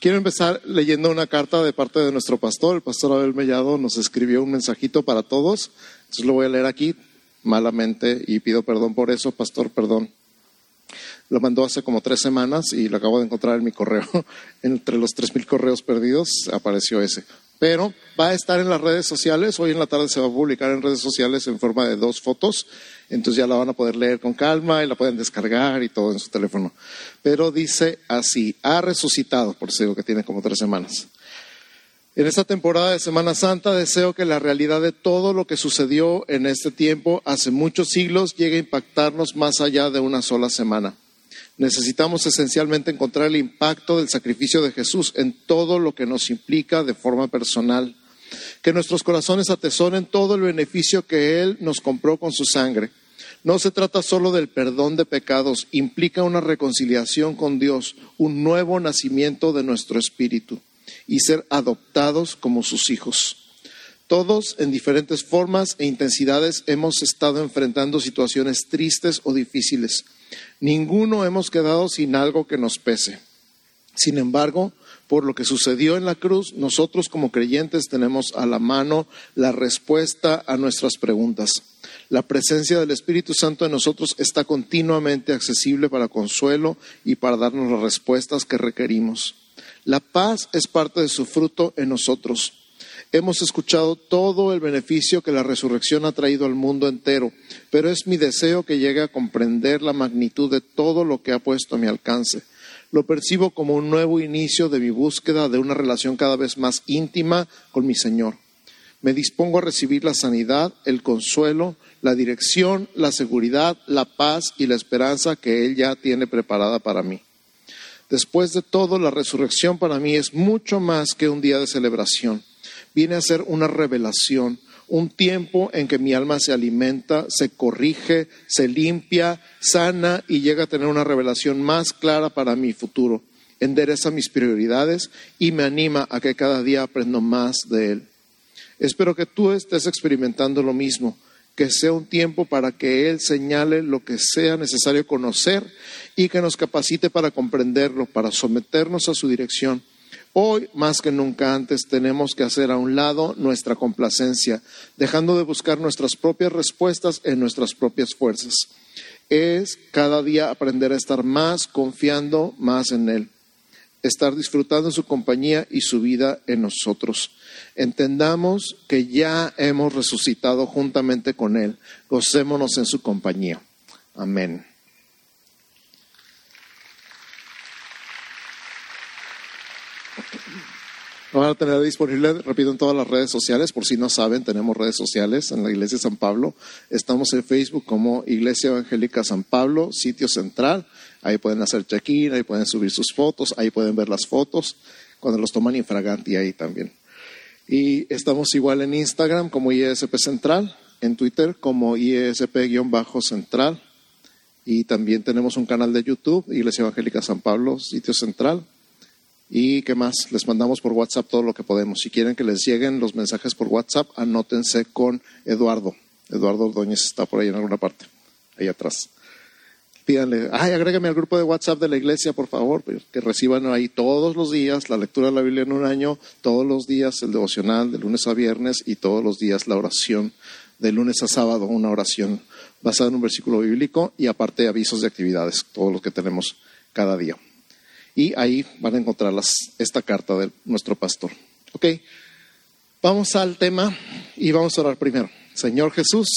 quiero empezar leyendo una carta de parte de nuestro pastor. El pastor Abel Mellado nos escribió un mensajito para todos. Entonces lo voy a leer aquí malamente y pido perdón por eso, pastor, perdón. Lo mandó hace como tres semanas y lo acabo de encontrar en mi correo. Entre los tres mil correos perdidos apareció ese. Pero va a estar en las redes sociales. Hoy en la tarde se va a publicar en redes sociales en forma de dos fotos. Entonces ya la van a poder leer con calma y la pueden descargar y todo en su teléfono. Pero dice así, ha resucitado, por eso que tiene como tres semanas. En esta temporada de Semana Santa deseo que la realidad de todo lo que sucedió en este tiempo hace muchos siglos llegue a impactarnos más allá de una sola semana. Necesitamos esencialmente encontrar el impacto del sacrificio de Jesús en todo lo que nos implica de forma personal. Que nuestros corazones atesoren todo el beneficio que Él nos compró con su sangre. No se trata solo del perdón de pecados, implica una reconciliación con Dios, un nuevo nacimiento de nuestro espíritu y ser adoptados como sus hijos. Todos, en diferentes formas e intensidades, hemos estado enfrentando situaciones tristes o difíciles. Ninguno hemos quedado sin algo que nos pese. Sin embargo, por lo que sucedió en la cruz, nosotros como creyentes tenemos a la mano la respuesta a nuestras preguntas. La presencia del Espíritu Santo en nosotros está continuamente accesible para consuelo y para darnos las respuestas que requerimos. La paz es parte de su fruto en nosotros. Hemos escuchado todo el beneficio que la resurrección ha traído al mundo entero, pero es mi deseo que llegue a comprender la magnitud de todo lo que ha puesto a mi alcance. Lo percibo como un nuevo inicio de mi búsqueda de una relación cada vez más íntima con mi Señor. Me dispongo a recibir la sanidad, el consuelo, la dirección, la seguridad, la paz y la esperanza que Él ya tiene preparada para mí. Después de todo, la resurrección para mí es mucho más que un día de celebración viene a ser una revelación, un tiempo en que mi alma se alimenta, se corrige, se limpia, sana y llega a tener una revelación más clara para mi futuro. Endereza mis prioridades y me anima a que cada día aprendo más de Él. Espero que tú estés experimentando lo mismo, que sea un tiempo para que Él señale lo que sea necesario conocer y que nos capacite para comprenderlo, para someternos a su dirección Hoy, más que nunca antes, tenemos que hacer a un lado nuestra complacencia, dejando de buscar nuestras propias respuestas en nuestras propias fuerzas. Es cada día aprender a estar más confiando más en Él, estar disfrutando en su compañía y su vida en nosotros. Entendamos que ya hemos resucitado juntamente con Él. Gocémonos en su compañía. Amén. Van a tener disponible, repito, en todas las redes sociales. Por si no saben, tenemos redes sociales en la Iglesia de San Pablo. Estamos en Facebook como Iglesia Evangélica San Pablo, sitio central. Ahí pueden hacer check-in, ahí pueden subir sus fotos, ahí pueden ver las fotos cuando los toman infraganti ahí también. Y estamos igual en Instagram como ISP Central, en Twitter como ISP-Central. Y también tenemos un canal de YouTube, Iglesia Evangélica San Pablo, sitio central. ¿Y qué más? Les mandamos por WhatsApp todo lo que podemos. Si quieren que les lleguen los mensajes por WhatsApp, anótense con Eduardo. Eduardo Ordóñez está por ahí en alguna parte, ahí atrás. Pídanle, ay, agrégame al grupo de WhatsApp de la iglesia, por favor, pues, que reciban ahí todos los días la lectura de la Biblia en un año, todos los días el devocional de lunes a viernes y todos los días la oración de lunes a sábado, una oración basada en un versículo bíblico y aparte avisos de actividades, todos los que tenemos cada día. Y ahí van a encontrar esta carta de nuestro pastor. Ok, vamos al tema y vamos a orar primero. Señor Jesús,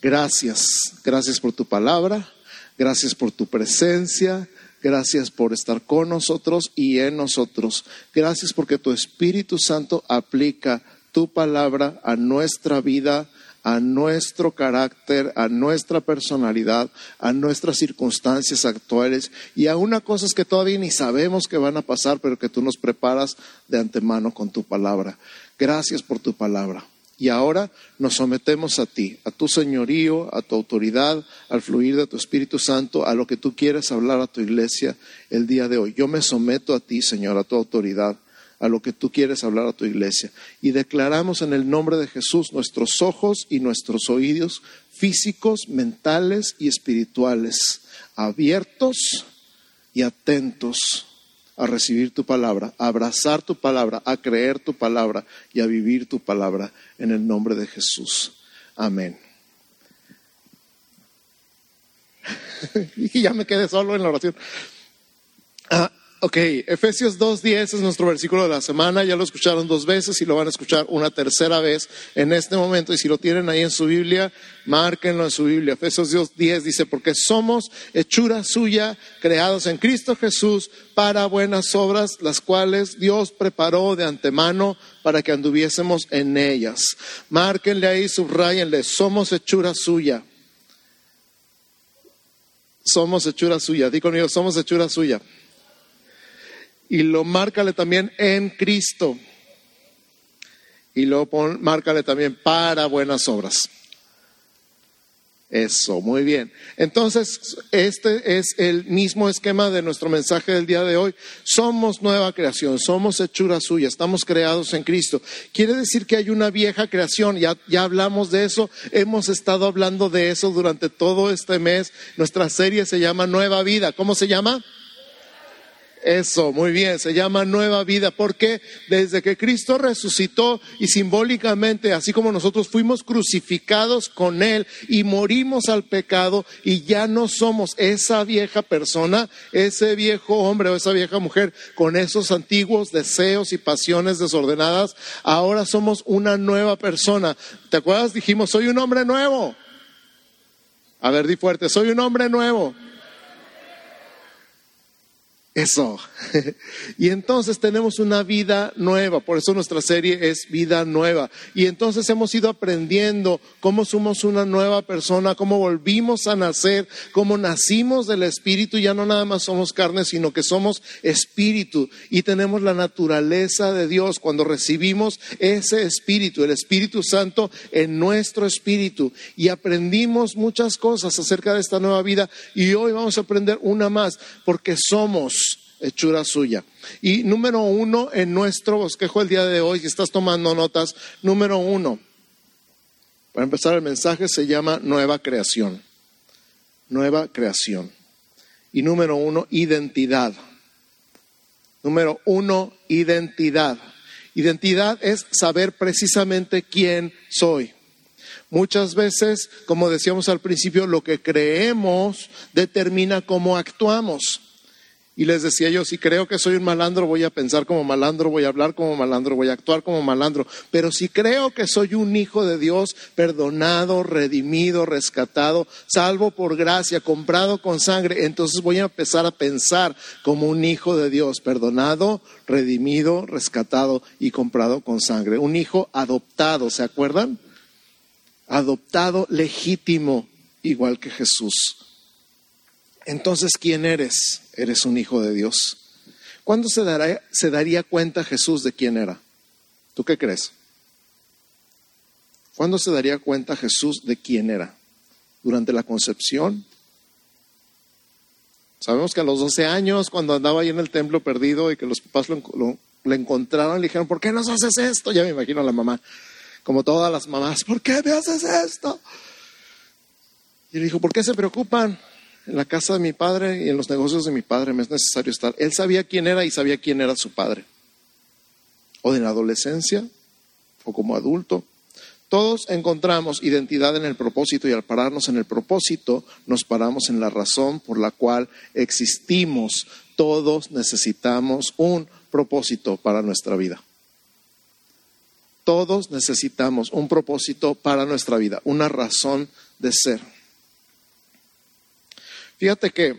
gracias, gracias por tu palabra, gracias por tu presencia, gracias por estar con nosotros y en nosotros. Gracias porque tu Espíritu Santo aplica tu palabra a nuestra vida a nuestro carácter, a nuestra personalidad, a nuestras circunstancias actuales y a una cosas que todavía ni sabemos que van a pasar, pero que tú nos preparas de antemano con tu palabra. Gracias por tu palabra. Y ahora nos sometemos a ti, a tu señorío, a tu autoridad, al fluir de tu Espíritu Santo, a lo que tú quieres hablar a tu iglesia el día de hoy. Yo me someto a ti, Señor, a tu autoridad a lo que tú quieres hablar a tu iglesia. Y declaramos en el nombre de Jesús nuestros ojos y nuestros oídos físicos, mentales y espirituales abiertos y atentos a recibir tu palabra, a abrazar tu palabra, a creer tu palabra y a vivir tu palabra en el nombre de Jesús. Amén. y ya me quedé solo en la oración. Ok, Efesios 2.10 es nuestro versículo de la semana, ya lo escucharon dos veces y lo van a escuchar una tercera vez en este momento y si lo tienen ahí en su Biblia, márquenlo en su Biblia. Efesios 2.10 dice, porque somos hechura suya, creados en Cristo Jesús para buenas obras, las cuales Dios preparó de antemano para que anduviésemos en ellas. Márquenle ahí, subrayenle, somos hechura suya. Somos hechura suya. Di conmigo, somos hechura suya y lo márcale también en Cristo. Y lo pon, márcale también para buenas obras. Eso, muy bien. Entonces, este es el mismo esquema de nuestro mensaje del día de hoy. Somos nueva creación, somos hechura suya, estamos creados en Cristo. Quiere decir que hay una vieja creación, ya, ya hablamos de eso, hemos estado hablando de eso durante todo este mes. Nuestra serie se llama Nueva Vida. ¿Cómo se llama? Eso, muy bien, se llama nueva vida, porque desde que Cristo resucitó y simbólicamente, así como nosotros fuimos crucificados con Él y morimos al pecado y ya no somos esa vieja persona, ese viejo hombre o esa vieja mujer con esos antiguos deseos y pasiones desordenadas, ahora somos una nueva persona. ¿Te acuerdas? Dijimos, soy un hombre nuevo. A ver, di fuerte, soy un hombre nuevo. Eso. y entonces tenemos una vida nueva, por eso nuestra serie es vida nueva. Y entonces hemos ido aprendiendo cómo somos una nueva persona, cómo volvimos a nacer, cómo nacimos del Espíritu, ya no nada más somos carne, sino que somos Espíritu y tenemos la naturaleza de Dios cuando recibimos ese Espíritu, el Espíritu Santo en nuestro Espíritu. Y aprendimos muchas cosas acerca de esta nueva vida y hoy vamos a aprender una más, porque somos hechura suya. Y número uno en nuestro bosquejo el día de hoy, si estás tomando notas, número uno, para empezar el mensaje se llama nueva creación. Nueva creación. Y número uno, identidad. Número uno, identidad. Identidad es saber precisamente quién soy. Muchas veces, como decíamos al principio, lo que creemos determina cómo actuamos. Y les decía yo, si creo que soy un malandro, voy a pensar como malandro, voy a hablar como malandro, voy a actuar como malandro. Pero si creo que soy un hijo de Dios, perdonado, redimido, rescatado, salvo por gracia, comprado con sangre, entonces voy a empezar a pensar como un hijo de Dios, perdonado, redimido, rescatado y comprado con sangre. Un hijo adoptado, ¿se acuerdan? Adoptado legítimo, igual que Jesús. Entonces, ¿quién eres? Eres un hijo de Dios. ¿Cuándo se, daría cuenta Jesús de quién era? ¿Tú qué crees? ¿Cuándo se daría cuenta Jesús de quién era? ¿Durante la concepción? Sabemos que a los 12 años, cuando andaba ahí en el templo perdido y que los papás lo, encontraron, le dijeron, ¿por qué nos haces esto? Ya me imagino a la mamá, como todas las mamás, ¿por qué me haces esto? Y le dijo, ¿por qué se preocupan? En la casa de mi padre y en los negocios de mi padre me es necesario estar. Él sabía quién era y sabía quién era su padre. O en la adolescencia, o como adulto. Todos encontramos identidad en el propósito y al pararnos en el propósito nos paramos en la razón por la cual existimos. Todos necesitamos un propósito para nuestra vida. Todos necesitamos un propósito para nuestra vida, una razón de ser. Fíjate que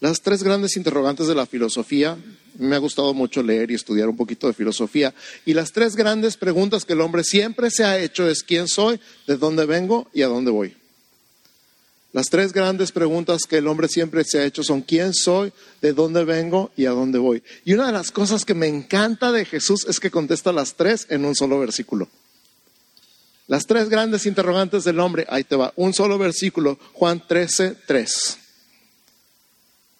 las tres grandes interrogantes de la filosofía, me ha gustado mucho leer y estudiar un poquito de filosofía, y las tres grandes preguntas que el hombre siempre se ha hecho es quién soy, de dónde vengo y a dónde voy. Las tres grandes preguntas que el hombre siempre se ha hecho son quién soy, de dónde vengo y a dónde voy. Y una de las cosas que me encanta de Jesús es que contesta las tres en un solo versículo. Las tres grandes interrogantes del hombre, ahí te va, un solo versículo, Juan 13, 3.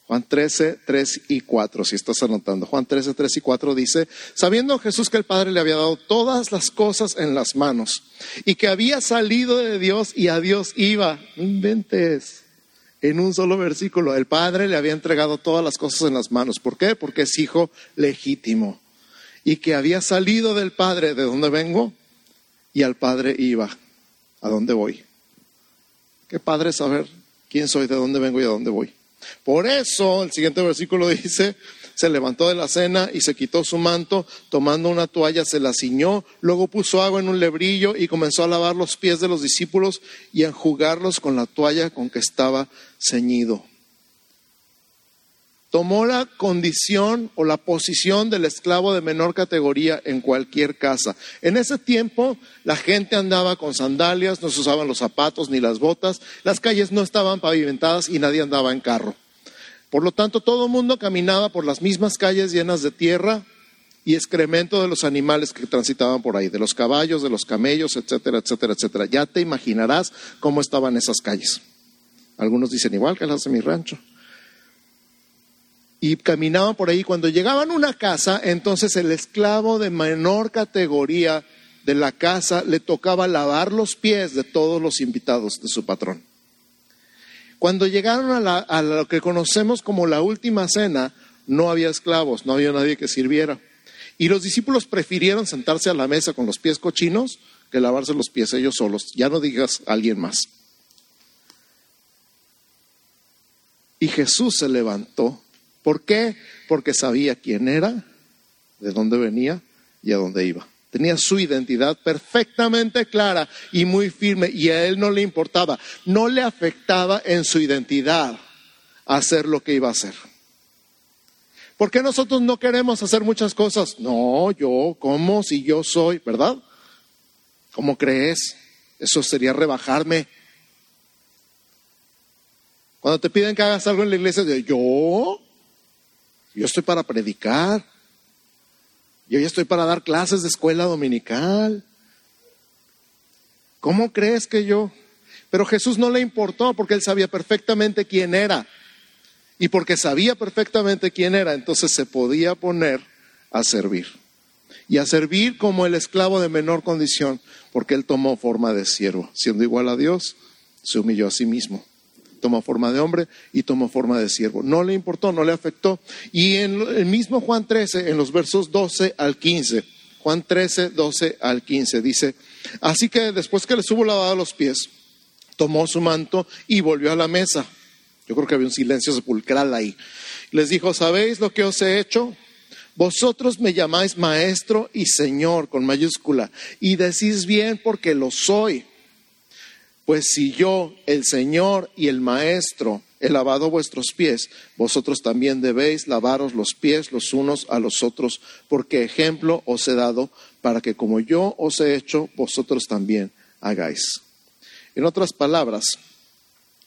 Juan 13, 3 y 4, si estás anotando. Juan 13, 3 y 4 dice, sabiendo Jesús que el Padre le había dado todas las cosas en las manos y que había salido de Dios y a Dios iba, inventes, en un solo versículo. El Padre le había entregado todas las cosas en las manos. ¿Por qué? Porque es hijo legítimo. Y que había salido del Padre, ¿de dónde vengo? Y al Padre iba. ¿A dónde voy? Qué padre saber quién soy, de dónde vengo y a dónde voy. Por eso, el siguiente versículo dice, se levantó de la cena y se quitó su manto, tomando una toalla se la ciñó, luego puso agua en un lebrillo y comenzó a lavar los pies de los discípulos y a enjugarlos con la toalla con que estaba ceñido. Tomó la condición o la posición del esclavo de menor categoría en cualquier casa. En ese tiempo la gente andaba con sandalias, no se usaban los zapatos ni las botas, las calles no estaban pavimentadas y nadie andaba en carro. Por lo tanto, todo el mundo caminaba por las mismas calles llenas de tierra y excremento de los animales que transitaban por ahí, de los caballos, de los camellos, etcétera, etcétera, etcétera. Ya te imaginarás cómo estaban esas calles. Algunos dicen igual que las de mi rancho. Y caminaban por ahí. Cuando llegaban a una casa, entonces el esclavo de menor categoría de la casa le tocaba lavar los pies de todos los invitados de su patrón. Cuando llegaron a, lo que conocemos como la última cena, no había esclavos, no había nadie que sirviera. Y los discípulos prefirieron sentarse a la mesa con los pies cochinos que lavarse los pies ellos solos. Ya no digas a alguien más. Y Jesús se levantó. ¿Por qué? Porque sabía quién era, de dónde venía y a dónde iba. Tenía su identidad perfectamente clara y muy firme y a él no le importaba, no le afectaba en su identidad hacer lo que iba a hacer. ¿Por qué nosotros no queremos hacer muchas cosas? No, yo, ¿cómo? Si yo soy, ¿verdad? ¿Cómo crees? Eso sería rebajarme. Cuando te piden que hagas algo en la iglesia, yo, yo estoy para predicar. Yo ya estoy para dar clases de escuela dominical. ¿Cómo crees que yo? Pero Jesús no le importó porque él sabía perfectamente quién era. Y porque sabía perfectamente quién era, entonces se podía poner a servir. Y a servir como el esclavo de menor condición, porque él tomó forma de siervo. Siendo igual a Dios, se humilló a sí mismo tomó forma de hombre y tomó forma de siervo. No le importó, no le afectó. Y en el mismo Juan 13, en los versos 12 al 15, Juan 13, 12 al 15, dice, así que después que les hubo lavado los pies, tomó su manto y volvió a la mesa. Yo creo que había un silencio sepulcral ahí. Les dijo, ¿sabéis lo que os he hecho? Vosotros me llamáis maestro y señor con mayúscula y decís bien porque lo soy. Pues si yo, el Señor y el Maestro, he lavado vuestros pies, vosotros también debéis lavaros los pies los unos a los otros, porque ejemplo os he dado para que como yo os he hecho, vosotros también hagáis. En otras palabras,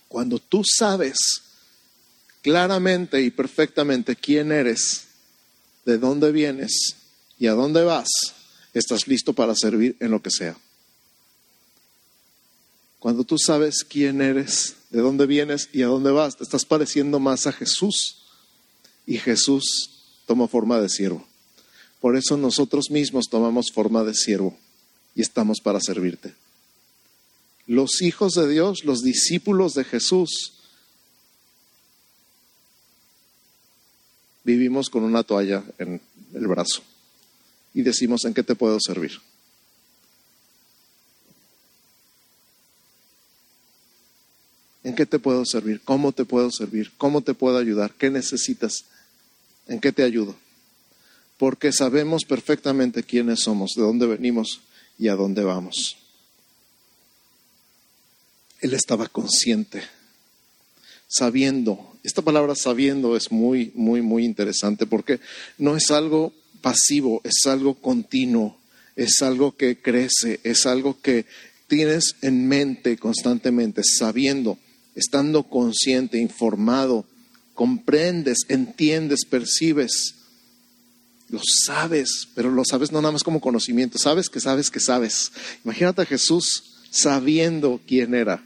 cuando tú sabes claramente y perfectamente quién eres, de dónde vienes y a dónde vas, estás listo para servir en lo que sea. Cuando tú sabes quién eres, de dónde vienes y a dónde vas, te estás pareciendo más a Jesús. Y Jesús tomó forma de siervo. Por eso nosotros mismos tomamos forma de siervo y estamos para servirte. Los hijos de Dios, los discípulos de Jesús, vivimos con una toalla en el brazo y decimos, ¿en qué te puedo servir? ¿En qué te puedo servir? ¿Cómo te puedo servir? ¿Cómo te puedo ayudar? ¿Qué necesitas? ¿En qué te ayudo? Porque sabemos perfectamente quiénes somos, de dónde venimos y a dónde vamos. Él estaba consciente, sabiendo. Esta palabra sabiendo es muy, muy, muy interesante porque no es algo pasivo, es algo continuo, es algo que crece, es algo que tienes en mente constantemente, sabiendo estando consciente, informado, comprendes, entiendes, percibes, lo sabes, pero lo sabes no nada más como conocimiento, sabes que sabes que sabes. Imagínate a Jesús sabiendo quién era.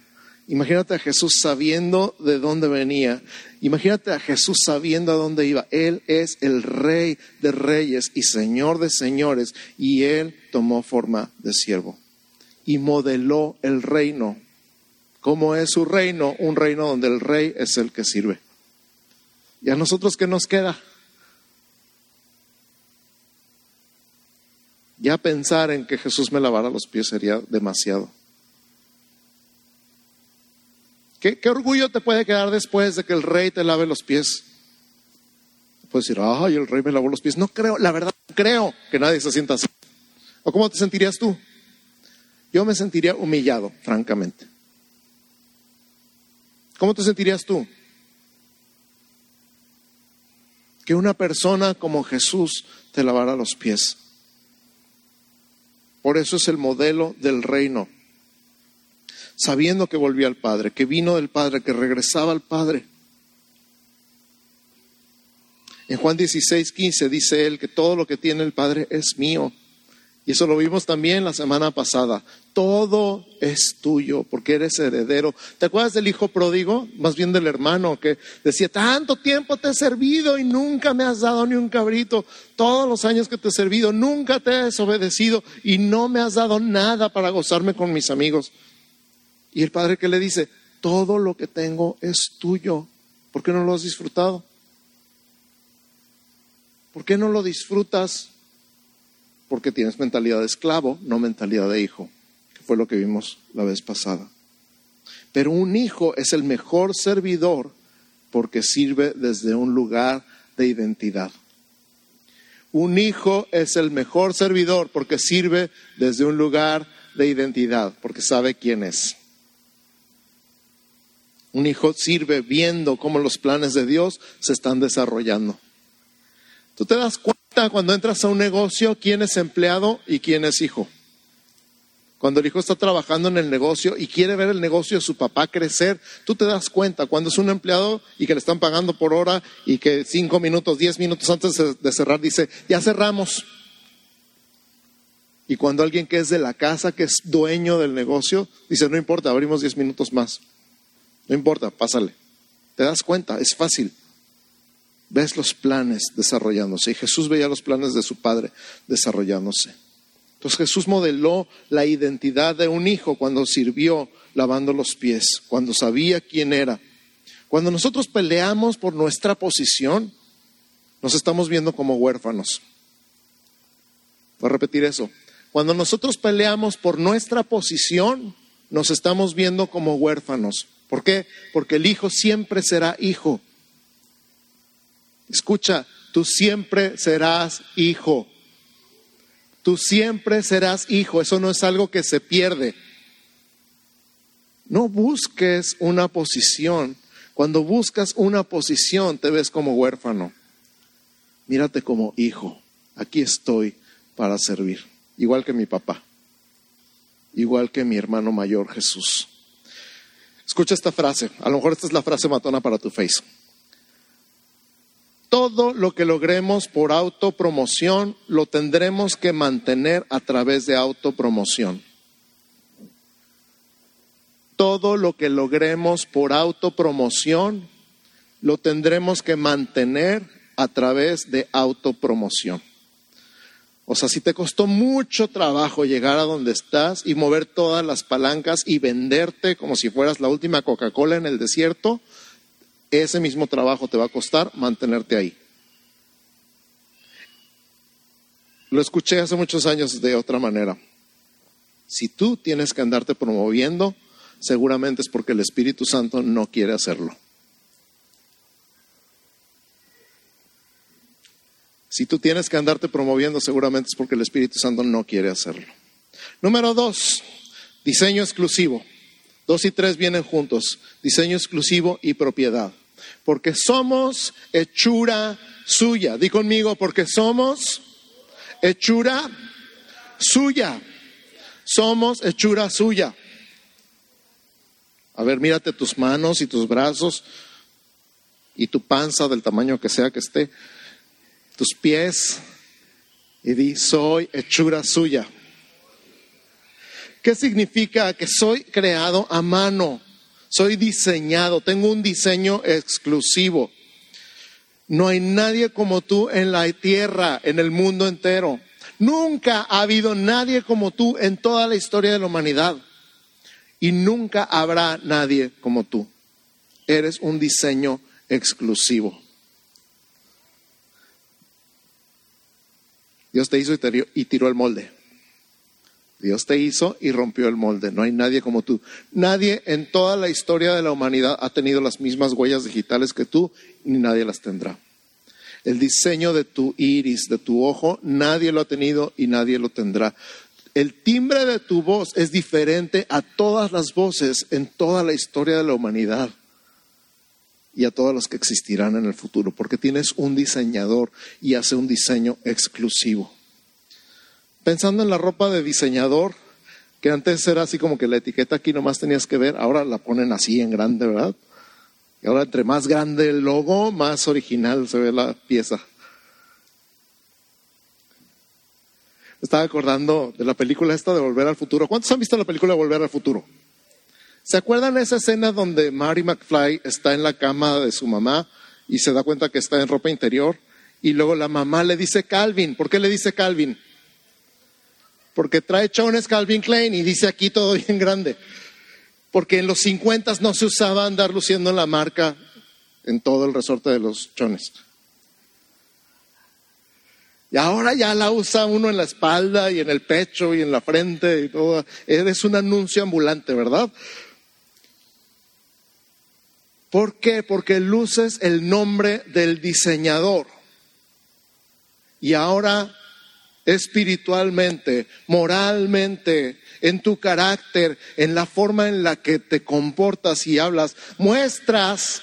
Imagínate a Jesús sabiendo de dónde venía. Imagínate a Jesús sabiendo a dónde iba. Él es el rey de reyes y señor de señores y él tomó forma de siervo y modeló el reino cómo es su reino, un reino donde el rey es el que sirve. ¿Y a nosotros qué nos queda? Ya pensar en que Jesús me lavara los pies sería demasiado. ¿Qué, orgullo te puede quedar después de que el rey te lave los pies? Puedes decir, ay, el rey me lavó los pies. No creo, la verdad, creo que nadie se sienta así. ¿O cómo te sentirías tú? Yo me sentiría humillado, francamente. ¿Cómo te sentirías tú? Que una persona como Jesús te lavara los pies. Por eso es el modelo del reino. Sabiendo que volvía al Padre, que vino del Padre, que regresaba al Padre. En Juan 16, 15 dice él que todo lo que tiene el Padre es mío. Y eso lo vimos también la semana pasada. Todo es tuyo porque eres heredero. ¿Te acuerdas del hijo pródigo? Más bien del hermano que decía, tanto tiempo te he servido y nunca me has dado ni un cabrito. Todos los años que te he servido, nunca te he desobedecido y no me has dado nada para gozarme con mis amigos. Y el padre que le dice, todo lo que tengo es tuyo. ¿Por qué no lo has disfrutado? ¿Por qué no lo disfrutas? Porque tienes mentalidad de esclavo, no mentalidad de hijo, que fue lo que vimos la vez pasada. Pero un hijo es el mejor servidor porque sirve desde un lugar de identidad. Un hijo es el mejor servidor porque sirve desde un lugar de identidad, porque sabe quién es. Un hijo sirve viendo cómo los planes de Dios se están desarrollando. Tú te das cuenta cuando entras a un negocio quién es empleado y quién es hijo. Cuando el hijo está trabajando en el negocio y quiere ver el negocio de su papá crecer, tú te das cuenta cuando es un empleado y que le están pagando por hora y que cinco minutos, diez minutos antes de cerrar dice, ya cerramos. Y cuando alguien que es de la casa, que es dueño del negocio, dice, no importa, abrimos diez minutos más. No importa, pásale. Te das cuenta, es fácil ves los planes desarrollándose. Y Jesús veía los planes de su Padre desarrollándose. Entonces Jesús modeló la identidad de un hijo cuando sirvió lavando los pies, cuando sabía quién era. Cuando nosotros peleamos por nuestra posición, nos estamos viendo como huérfanos. Voy a repetir eso. Cuando nosotros peleamos por nuestra posición, nos estamos viendo como huérfanos. ¿Por qué? Porque el hijo siempre será hijo. Escucha, tú siempre serás hijo. Tú siempre serás hijo. Eso no es algo que se pierde. No busques una posición. Cuando buscas una posición te ves como huérfano. Mírate como hijo. Aquí estoy para servir. Igual que mi papá. Igual que mi hermano mayor Jesús. Escucha esta frase. A lo mejor esta es la frase matona para tu face. Todo lo que logremos por autopromoción lo tendremos que mantener a través de autopromoción. Todo lo que logremos por autopromoción lo tendremos que mantener a través de autopromoción. O sea, si te costó mucho trabajo llegar a donde estás y mover todas las palancas y venderte como si fueras la última Coca-Cola en el desierto, ese mismo trabajo te va a costar mantenerte ahí. Lo escuché hace muchos años de otra manera. Si tú tienes que andarte promoviendo, seguramente es porque el Espíritu Santo no quiere hacerlo. Si tú tienes que andarte promoviendo, seguramente es porque el Espíritu Santo no quiere hacerlo. Número dos, diseño exclusivo. Dos y tres vienen juntos, diseño exclusivo y propiedad. Porque somos hechura suya. Di conmigo, porque somos hechura suya. Somos hechura suya. A ver, mírate tus manos y tus brazos y tu panza del tamaño que sea que esté, tus pies y di, soy hechura suya. ¿Qué significa que soy creado a mano? Soy diseñado, tengo un diseño exclusivo. No hay nadie como tú en la tierra, en el mundo entero. Nunca ha habido nadie como tú en toda la historia de la humanidad. y nunca habrá nadie como tú. Eres un diseño exclusivo. Dios te hizo y tiró el molde. Dios te hizo y rompió el molde. No hay nadie como tú. Nadie en toda la historia de la humanidad ha tenido las mismas huellas digitales que tú, ni nadie las tendrá. El diseño de tu iris, de tu ojo, nadie lo ha tenido y nadie lo tendrá. El timbre de tu voz es diferente a todas las voces en toda la historia de la humanidad y a todas las que existirán en el futuro, porque tienes un diseñador y hace un diseño exclusivo. Pensando en la ropa de diseñador, que antes era así como que la etiqueta aquí nomás tenías que ver, ahora la ponen así en grande, ¿verdad? Y ahora entre más grande el logo, más original se ve la pieza. estaba acordando de la película esta de Volver al Futuro. ¿Cuántos han visto la película de Volver al Futuro? ¿Se acuerdan de esa escena donde Marty McFly está en la cama de su mamá y se da cuenta que está en ropa interior? Y luego la mamá le dice Calvin. ¿Por qué le dice Calvin? Porque trae chones Calvin Klein y dice aquí todo bien grande. Porque en los 50 no se usaba andar luciendo la marca en todo el resorte de los chones. Y ahora ya la usa uno en la espalda y en el pecho y en la frente y todo. Eres un anuncio ambulante, ¿verdad? ¿Por qué? Porque luces el nombre del diseñador. Y ahora espiritualmente, moralmente, en tu carácter, en la forma en la que te comportas y hablas, muestras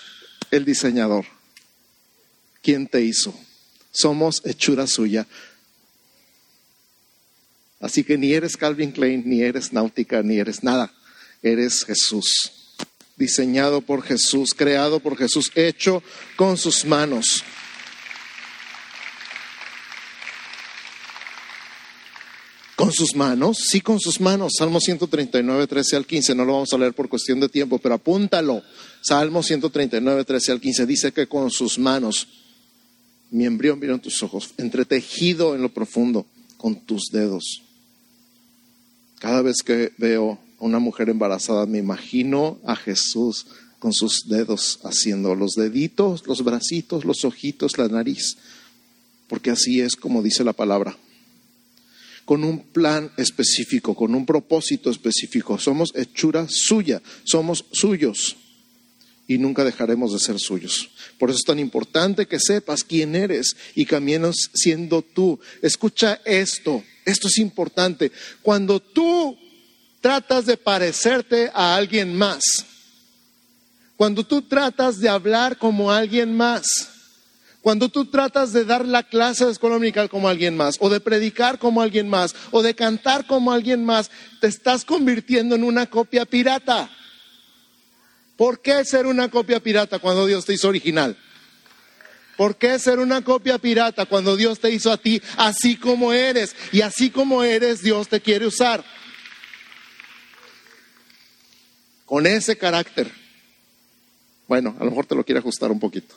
el diseñador. ¿Quién te hizo? Somos hechura suya. Así que ni eres Calvin Klein, ni eres náutica, ni eres nada. Eres Jesús. Diseñado por Jesús, creado por Jesús, hecho con sus manos. Con sus manos, sí, con sus manos. Salmo 139, 13 al 15. No lo vamos a leer por cuestión de tiempo, pero apúntalo. Salmo 139, 13 al 15. Dice que con sus manos mi embrión vieron tus ojos, entretejido en lo profundo con tus dedos. Cada vez que veo a una mujer embarazada, me imagino a Jesús con sus dedos haciendo los deditos, los bracitos, los ojitos, la nariz, porque así es como dice la palabra. Con un plan específico, con un propósito específico. Somos hechura suya, somos suyos y nunca dejaremos de ser suyos. Por eso es tan importante que sepas quién eres y camines siendo tú. Escucha esto, esto es importante. Cuando tú tratas de parecerte a alguien más, cuando tú tratas de hablar como alguien más, cuando tú tratas de dar la clase de escuela dominical como alguien más, o de predicar como alguien más, o de cantar como alguien más, te estás convirtiendo en una copia pirata. ¿Por qué ser una copia pirata cuando Dios te hizo original? ¿Por qué ser una copia pirata cuando Dios te hizo a ti así como eres? Y así como eres, Dios te quiere usar. Con ese carácter. Bueno, a lo mejor te lo quiere ajustar un poquito.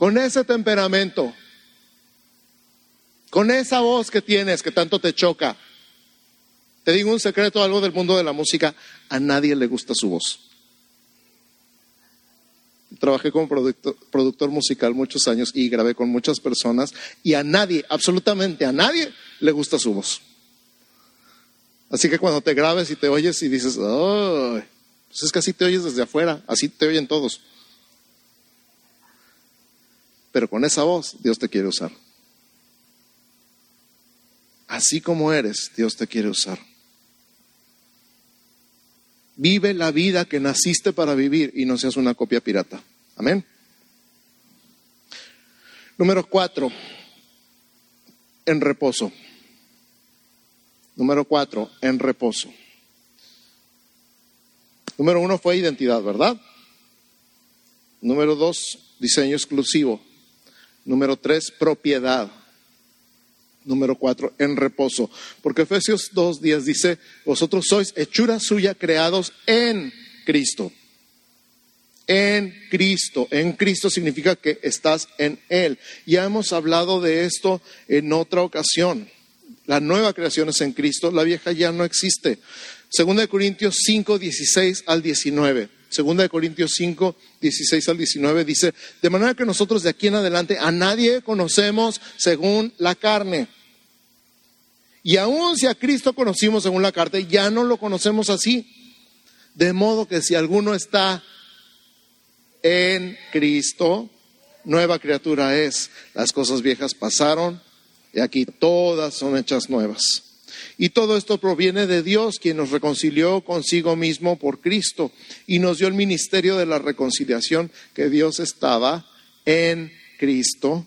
Con ese temperamento. Con esa voz que tienes que tanto te choca. Te digo un secreto, algo del mundo de la música, a nadie le gusta su voz. Trabajé como productor, musical muchos años y grabé con muchas personas y a nadie, absolutamente a nadie, le gusta su voz. Así que cuando te grabes y te oyes y dices, oh, pues es que así te oyes desde afuera, así te oyen todos. Pero con esa voz Dios te quiere usar. Así como eres, Dios te quiere usar. Vive la vida que naciste para vivir y no seas una copia pirata. Amén. Número cuatro, en reposo. Número cuatro, en reposo. Número uno fue identidad, ¿verdad? Número dos, diseño exclusivo. Número tres, propiedad número cuatro, en reposo. Porque Efesios 2.10 dice, vosotros sois hechura suya creados en Cristo. En Cristo. En Cristo significa que estás en Él. Ya hemos hablado de esto en otra ocasión. La nueva creación es en Cristo, la vieja ya no existe. Segunda de Corintios 5, 16 al 19. Segunda de Corintios 5, 16 al 19 dice, de manera que nosotros de aquí en adelante a nadie conocemos según la carne. Y aun si a Cristo conocimos según la carne, ya no lo conocemos así. De modo que si alguno está en Cristo, nueva criatura es. Las cosas viejas pasaron y aquí todas son hechas nuevas. Y todo esto proviene de Dios, quien nos reconcilió consigo mismo por Cristo y nos dio el ministerio de la reconciliación, que Dios estaba en Cristo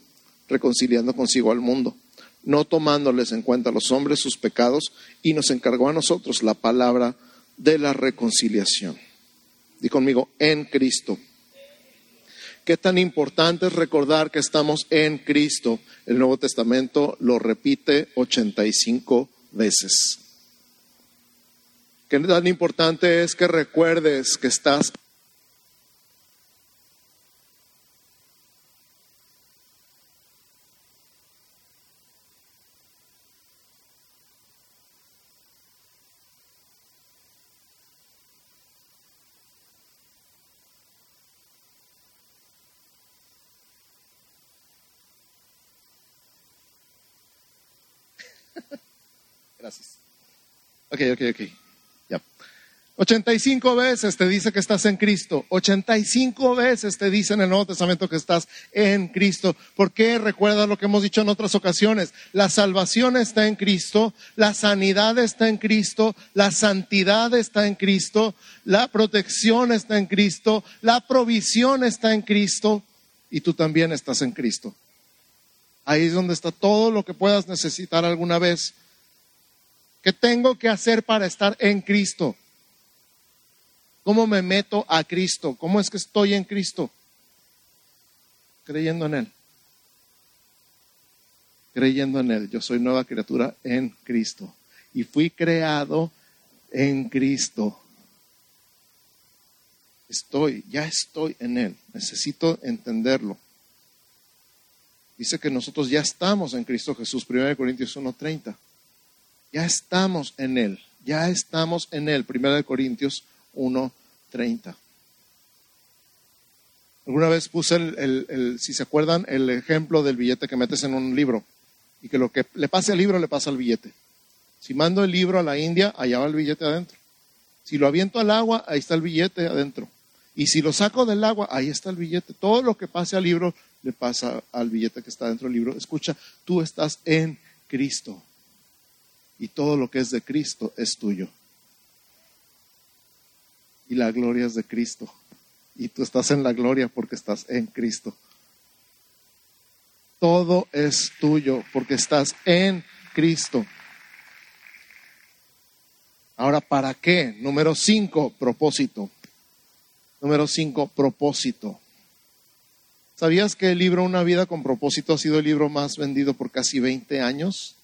reconciliando consigo al mundo, no tomándoles en cuenta a los hombres sus pecados, y nos encargó a nosotros la palabra de la reconciliación. Di conmigo, en Cristo. Qué tan importante es recordar que estamos en Cristo. El Nuevo Testamento lo repite 85 veces. Qué tan importante es que recuerdes que estás Gracias. Ok, ok, ok. Ya. 85 veces te dice que estás en Cristo. 85 veces te dice en el Nuevo Testamento que estás en Cristo. ¿Por qué? Recuerda lo que hemos dicho en otras ocasiones. La salvación está en Cristo, la sanidad está en Cristo, la santidad está en Cristo, la protección está en Cristo, la provisión está en Cristo y tú también estás en Cristo. Ahí es donde está todo lo que puedas necesitar alguna vez. ¿Qué tengo que hacer para estar en Cristo? ¿Cómo me meto a Cristo? ¿Cómo es que estoy en Cristo? Creyendo en Él. Creyendo en Él. Yo soy nueva criatura en Cristo. Y fui creado en Cristo. Estoy, ya estoy en Él. Necesito entenderlo. Dice que nosotros ya estamos en Cristo Jesús, 1 Corintios 1.30. Ya estamos en Él, ya estamos en Él, 1 Corintios 1.30. Alguna vez puse el, si se acuerdan, el ejemplo del billete que metes en un libro y que lo que le pase al libro le pasa al billete. Si mando el libro a la India, allá va el billete adentro. Si lo aviento al agua, ahí está el billete adentro. Y si lo saco del agua, ahí está el billete. Todo lo que pase al libro le pasa al billete que está dentro del libro. Escucha, tú estás en Cristo. Y todo lo que es de Cristo es tuyo. Y la gloria es de Cristo. Y tú estás en la gloria porque estás en Cristo. Todo es tuyo porque estás en Cristo. Ahora, ¿para qué? Número cinco, propósito. Número cinco, propósito. ¿Sabías que el libro Una vida con propósito ha sido el libro más vendido por casi 20 años?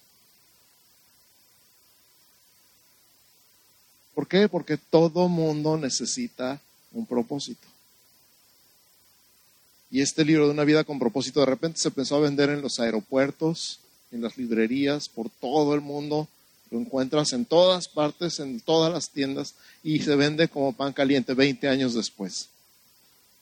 ¿Por qué? Porque todo mundo necesita un propósito. Y este libro de una vida con propósito de repente se empezó a vender en los aeropuertos, en las librerías, por todo el mundo. Lo encuentras en todas partes, en todas las tiendas y se vende como pan caliente 20 años después.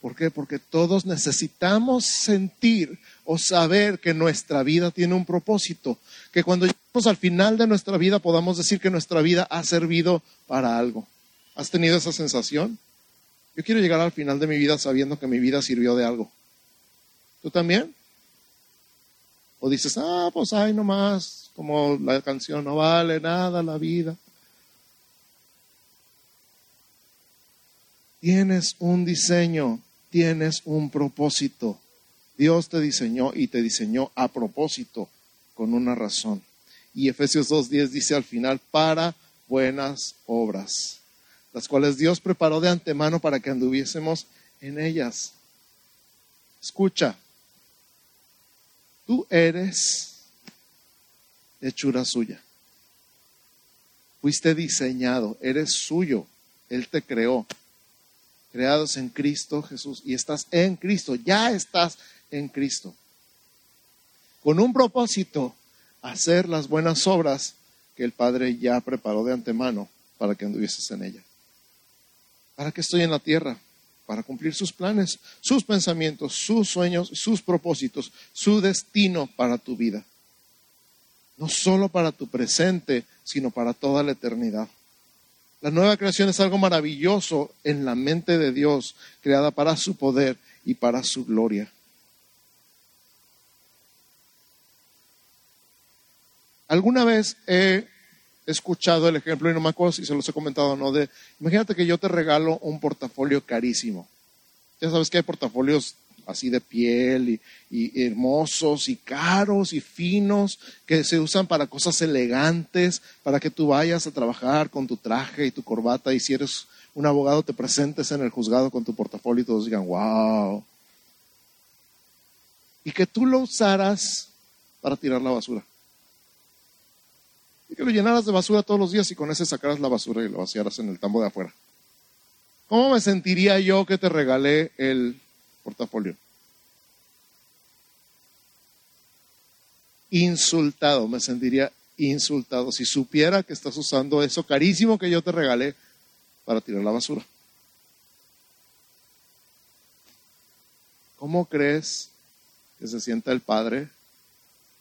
¿Por qué? Porque todos necesitamos sentir o saber que nuestra vida tiene un propósito, que cuando lleguemos al final de nuestra vida podamos decir que nuestra vida ha servido para algo. ¿Has tenido esa sensación? Yo quiero llegar al final de mi vida sabiendo que mi vida sirvió de algo. ¿Tú también? O dices, ah, pues ay, nomás, como la canción no vale nada la vida. Tienes un diseño tienes un propósito. Dios te diseñó y te diseñó a propósito, con una razón. Y Efesios 2.10 dice al final, para buenas obras, las cuales Dios preparó de antemano para que anduviésemos en ellas. Escucha, tú eres hechura suya. Fuiste diseñado, eres suyo, Él te creó creados en Cristo Jesús y estás en Cristo, ya estás en Cristo. Con un propósito hacer las buenas obras que el Padre ya preparó de antemano para que anduvieses en ella. ¿Para qué estoy en la tierra? Para cumplir sus planes, sus pensamientos, sus sueños, sus propósitos, su destino para tu vida. No solo para tu presente, sino para toda la eternidad. La nueva creación es algo maravilloso en la mente de Dios, creada para su poder y para su gloria. Alguna vez he escuchado el ejemplo, y no me acuerdo si se los he comentado o no, de, imagínate que yo te regalo un portafolio carísimo. Ya sabes que hay portafolios así de piel y, hermosos y caros y finos que se usan para cosas elegantes, para que tú vayas a trabajar con tu traje y tu corbata y si eres un abogado te presentes en el juzgado con tu portafolio y todos digan, wow. Y que tú lo usaras para tirar la basura. Y que lo llenaras de basura todos los días y con ese sacaras la basura y lo vaciaras en el tambo de afuera. ¿Cómo me sentiría yo que te regalé el portafolio. Insultado, me sentiría insultado si supiera que estás usando eso carísimo que yo te regalé para tirar la basura. ¿Cómo crees que se sienta el Padre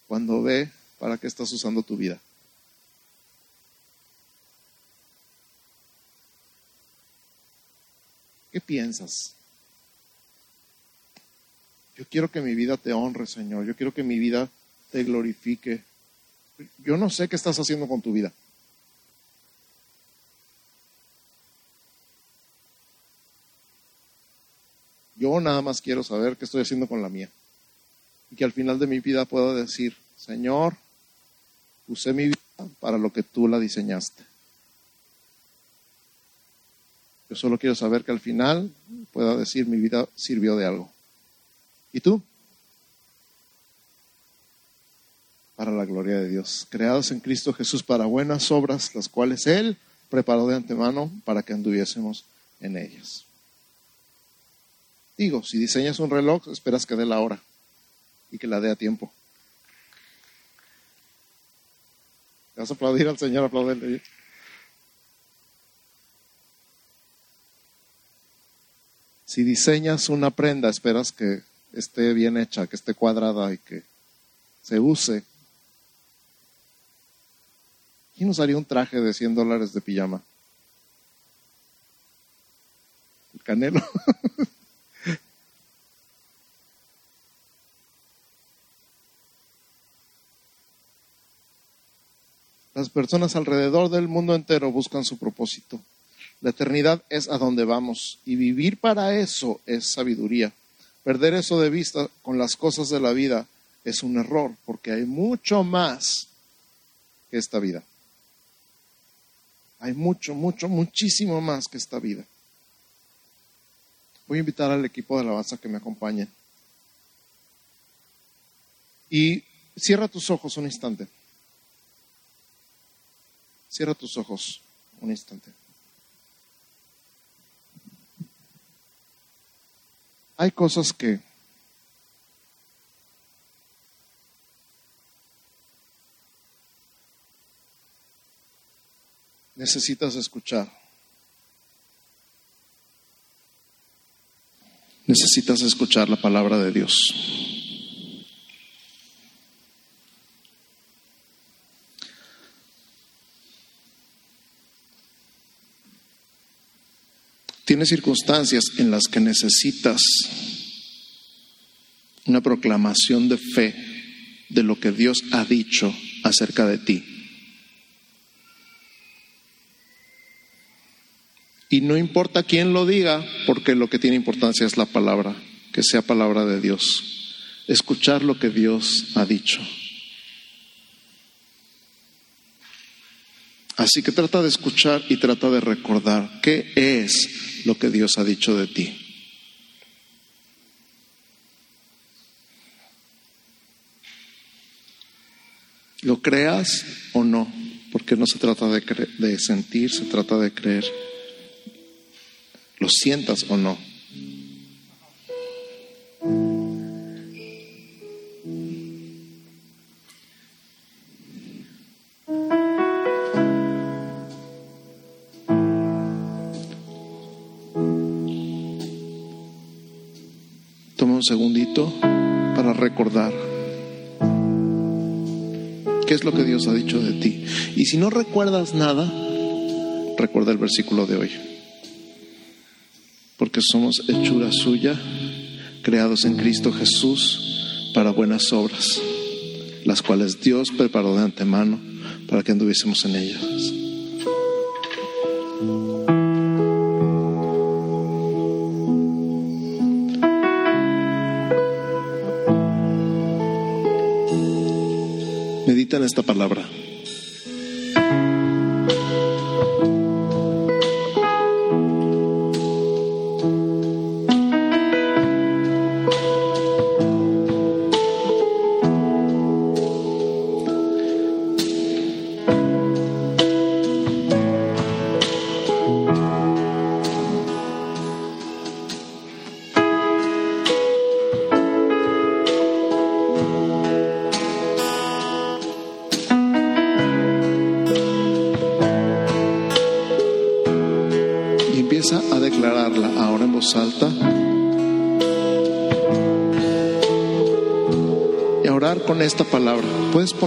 cuando ve para qué estás usando tu vida? ¿Qué piensas? Yo quiero que mi vida te honre, Señor. Yo quiero que mi vida te glorifique. Yo no sé qué estás haciendo con tu vida. Yo nada más quiero saber qué estoy haciendo con la mía. Y que al final de mi vida pueda decir, Señor, usé mi vida para lo que tú la diseñaste. Yo solo quiero saber que al final pueda decir mi vida sirvió de algo. ¿Y tú? Para la gloria de Dios, creados en Cristo Jesús para buenas obras, las cuales Él preparó de antemano para que anduviésemos en ellas. Digo, si diseñas un reloj, esperas que dé la hora y que la dé a tiempo. vas a aplaudir al Señor? Aplaudirle. Si diseñas una prenda, esperas que esté bien hecha, que esté cuadrada y que se use. ¿Quién usaría un traje de 100 dólares de pijama? El canelo. Las personas alrededor del mundo entero buscan su propósito. La eternidad es a donde vamos y vivir para eso es sabiduría. Perder eso de vista con las cosas de la vida es un error, porque hay mucho más que esta vida. Hay mucho, mucho, muchísimo más que esta vida. Voy a invitar al equipo de alabanza que me acompañe. Y cierra tus ojos un instante. Cierra tus ojos un instante. Hay cosas que necesitas escuchar. Necesitas escuchar la palabra de Dios. Tienes circunstancias en las que necesitas una proclamación de fe de lo que Dios ha dicho acerca de ti. Y no importa quién lo diga, porque lo que tiene importancia es la palabra, que sea palabra de Dios. Escuchar lo que Dios ha dicho. Así que trata de escuchar y trata de recordar qué es lo que Dios ha dicho de ti. Lo creas o no, porque no se trata de, de sentir, se trata de creer. Lo sientas o no. Segundito para recordar qué es lo que Dios ha dicho de ti. Y si no recuerdas nada, recuerda el versículo de hoy. Porque somos hechura suya, creados en Cristo Jesús para buenas obras, las cuales Dios preparó de antemano para que anduviésemos en ellas. Medita en esta palabra.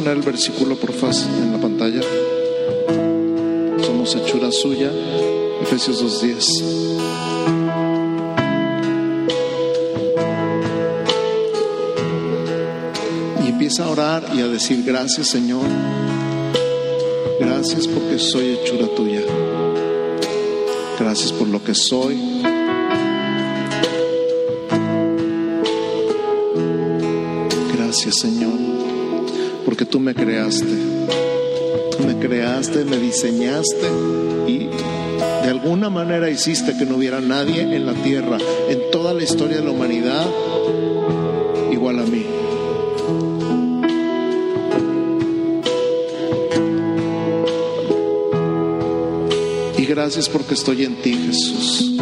Poner el versículo por faz en la pantalla? Somos hechura suya, Efesios 2.10. Y empieza a orar y a decir gracias Señor, gracias porque soy hechura tuya. Gracias por lo que soy. Gracias Señor, porque tú me creaste. Me creaste, me diseñaste y de alguna manera hiciste que no hubiera nadie en la tierra, en toda la historia de la humanidad, igual a mí. Y gracias porque estoy en ti, Jesús.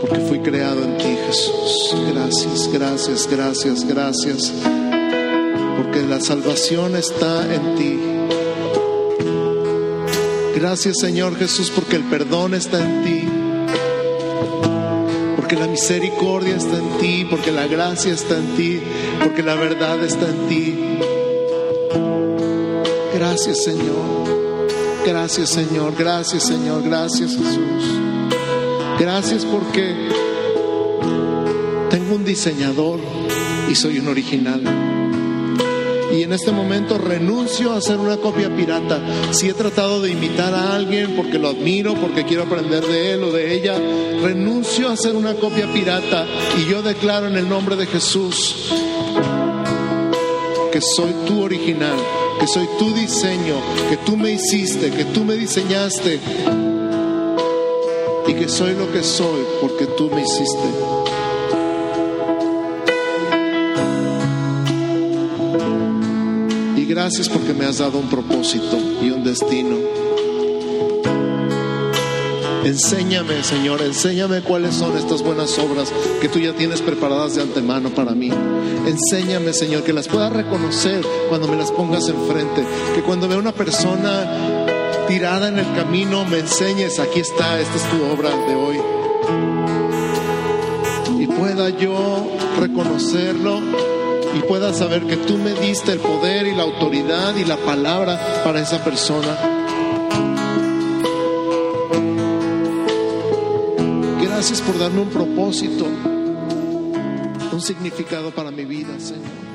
Porque fui creado en ti, Jesús. Gracias, gracias, gracias, gracias. La salvación está en ti. Gracias, Señor Jesús, porque el perdón está en ti. Porque la misericordia está en ti, porque la gracia está en ti, porque la verdad está en ti. Gracias, Señor. Gracias Señor, gracias Señor, gracias Jesús. Gracias porque tengo un diseñador y soy un original. En este momento renuncio a hacer una copia pirata. Si he tratado de imitar a alguien porque lo admiro, porque quiero aprender de él o de ella, renuncio a hacer una copia pirata y yo declaro en el nombre de Jesús que soy tu original, que soy tu diseño, que tú me hiciste, que tú me diseñaste y que soy lo que soy porque tú me hiciste. Gracias porque me has dado un propósito y un destino. Enséñame, Señor, enséñame cuáles son estas buenas obras que tú ya tienes preparadas de antemano para mí. Enséñame, Señor, que las pueda reconocer cuando me las pongas enfrente. Que cuando vea una persona tirada en el camino, me enseñes, aquí está, esta es tu obra de hoy. Y pueda yo reconocerlo y pueda saber que tú me diste el poder y la autoridad y la palabra para esa persona. Gracias por darme un propósito, un significado para mi vida, Señor.